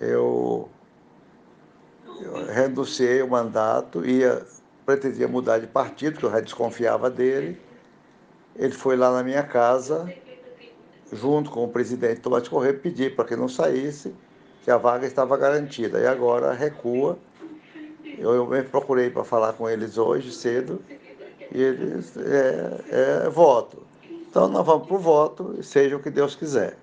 eu, eu renunciei o mandato, ia, pretendia mudar de partido, que eu já desconfiava dele. Ele foi lá na minha casa, junto com o presidente Tomás Correia, pedir para que não saísse, que a vaga estava garantida. E agora recua. Eu, eu me procurei para falar com eles hoje cedo e eles é, é voto. Então nós vamos para o voto, seja o que Deus quiser.